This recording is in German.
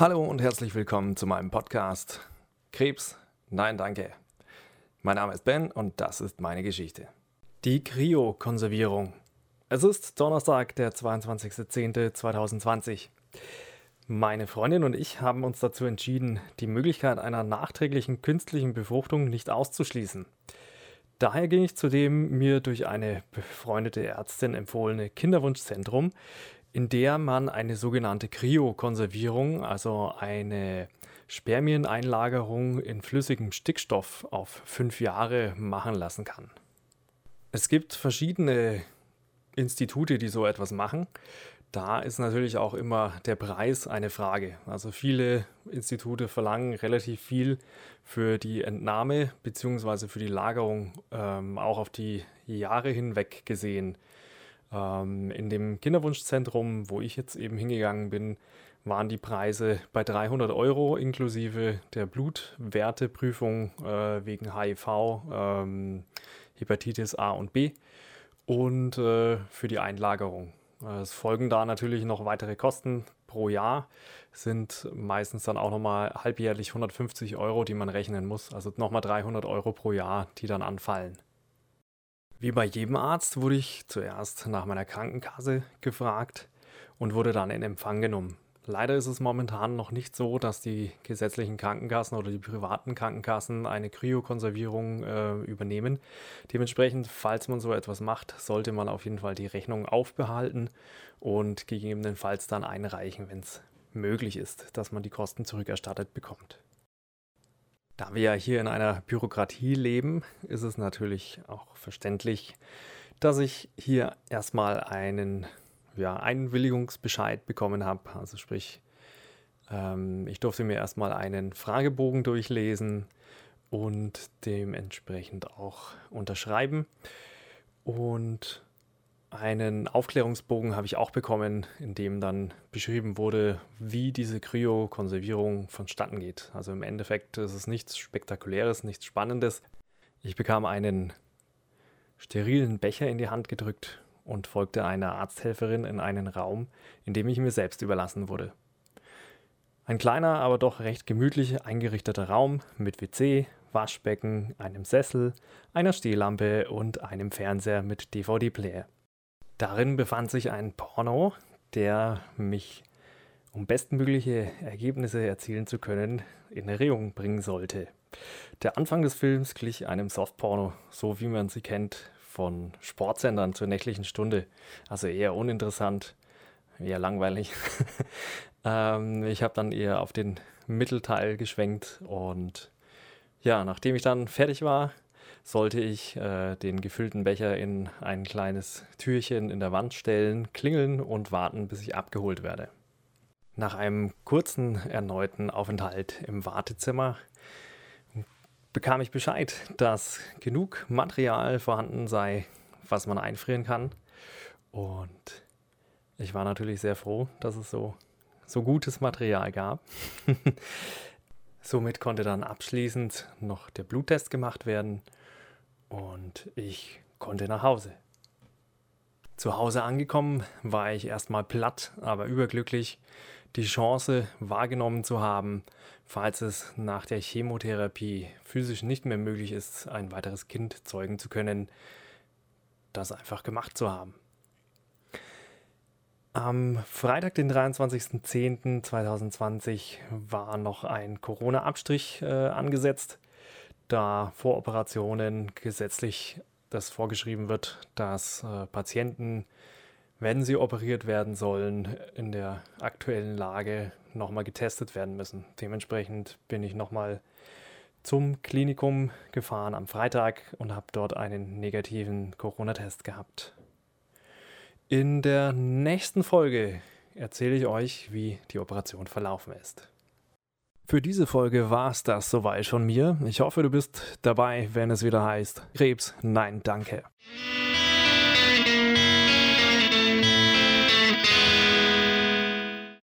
Hallo und herzlich willkommen zu meinem Podcast Krebs, nein danke. Mein Name ist Ben und das ist meine Geschichte. Die Kryokonservierung. Es ist Donnerstag, der 22.10.2020. Meine Freundin und ich haben uns dazu entschieden, die Möglichkeit einer nachträglichen künstlichen Befruchtung nicht auszuschließen. Daher ging ich zu dem mir durch eine befreundete Ärztin empfohlene Kinderwunschzentrum, in der man eine sogenannte Kryokonservierung, also eine Spermieneinlagerung in flüssigem Stickstoff auf fünf Jahre machen lassen kann. Es gibt verschiedene Institute, die so etwas machen. Da ist natürlich auch immer der Preis eine Frage. Also viele Institute verlangen relativ viel für die Entnahme bzw. für die Lagerung, ähm, auch auf die Jahre hinweg gesehen. Ähm, in dem Kinderwunschzentrum, wo ich jetzt eben hingegangen bin, waren die Preise bei 300 Euro inklusive der Blutwerteprüfung äh, wegen HIV, ähm, Hepatitis A und B und äh, für die Einlagerung. Es folgen da natürlich noch weitere Kosten pro Jahr, sind meistens dann auch nochmal halbjährlich 150 Euro, die man rechnen muss. Also nochmal 300 Euro pro Jahr, die dann anfallen. Wie bei jedem Arzt wurde ich zuerst nach meiner Krankenkasse gefragt und wurde dann in Empfang genommen. Leider ist es momentan noch nicht so, dass die gesetzlichen Krankenkassen oder die privaten Krankenkassen eine Kryokonservierung äh, übernehmen. Dementsprechend, falls man so etwas macht, sollte man auf jeden Fall die Rechnung aufbehalten und gegebenenfalls dann einreichen, wenn es möglich ist, dass man die Kosten zurückerstattet bekommt. Da wir ja hier in einer Bürokratie leben, ist es natürlich auch verständlich, dass ich hier erstmal einen ja, Einwilligungsbescheid bekommen habe. Also sprich, ähm, ich durfte mir erstmal einen Fragebogen durchlesen und dementsprechend auch unterschreiben. Und einen Aufklärungsbogen habe ich auch bekommen, in dem dann beschrieben wurde, wie diese Kryokonservierung vonstatten geht. Also im Endeffekt ist es nichts Spektakuläres, nichts Spannendes. Ich bekam einen sterilen Becher in die Hand gedrückt und folgte einer Arzthelferin in einen Raum, in dem ich mir selbst überlassen wurde. Ein kleiner, aber doch recht gemütlich eingerichteter Raum mit WC, Waschbecken, einem Sessel, einer Stehlampe und einem Fernseher mit DVD-Player. Darin befand sich ein Porno, der mich, um bestmögliche Ergebnisse erzielen zu können, in Erregung bringen sollte. Der Anfang des Films glich einem Softporno, so wie man sie kennt von Sportsendern zur nächtlichen Stunde. Also eher uninteressant, eher langweilig. ähm, ich habe dann eher auf den Mittelteil geschwenkt und ja, nachdem ich dann fertig war, sollte ich äh, den gefüllten Becher in ein kleines Türchen in der Wand stellen, klingeln und warten, bis ich abgeholt werde. Nach einem kurzen erneuten Aufenthalt im Wartezimmer bekam ich Bescheid, dass genug Material vorhanden sei, was man einfrieren kann. Und ich war natürlich sehr froh, dass es so, so gutes Material gab. Somit konnte dann abschließend noch der Bluttest gemacht werden und ich konnte nach Hause. Zu Hause angekommen war ich erstmal platt, aber überglücklich, die Chance wahrgenommen zu haben, falls es nach der Chemotherapie physisch nicht mehr möglich ist, ein weiteres Kind zeugen zu können, das einfach gemacht zu haben. Am Freitag, den 23.10.2020, war noch ein Corona-Abstrich äh, angesetzt da vor Operationen gesetzlich das vorgeschrieben wird, dass äh, Patienten, wenn sie operiert werden sollen, in der aktuellen Lage nochmal getestet werden müssen. Dementsprechend bin ich nochmal zum Klinikum gefahren am Freitag und habe dort einen negativen Corona-Test gehabt. In der nächsten Folge erzähle ich euch, wie die Operation verlaufen ist. Für diese Folge war es das soweit von mir. Ich hoffe, du bist dabei, wenn es wieder heißt Krebs, nein, danke.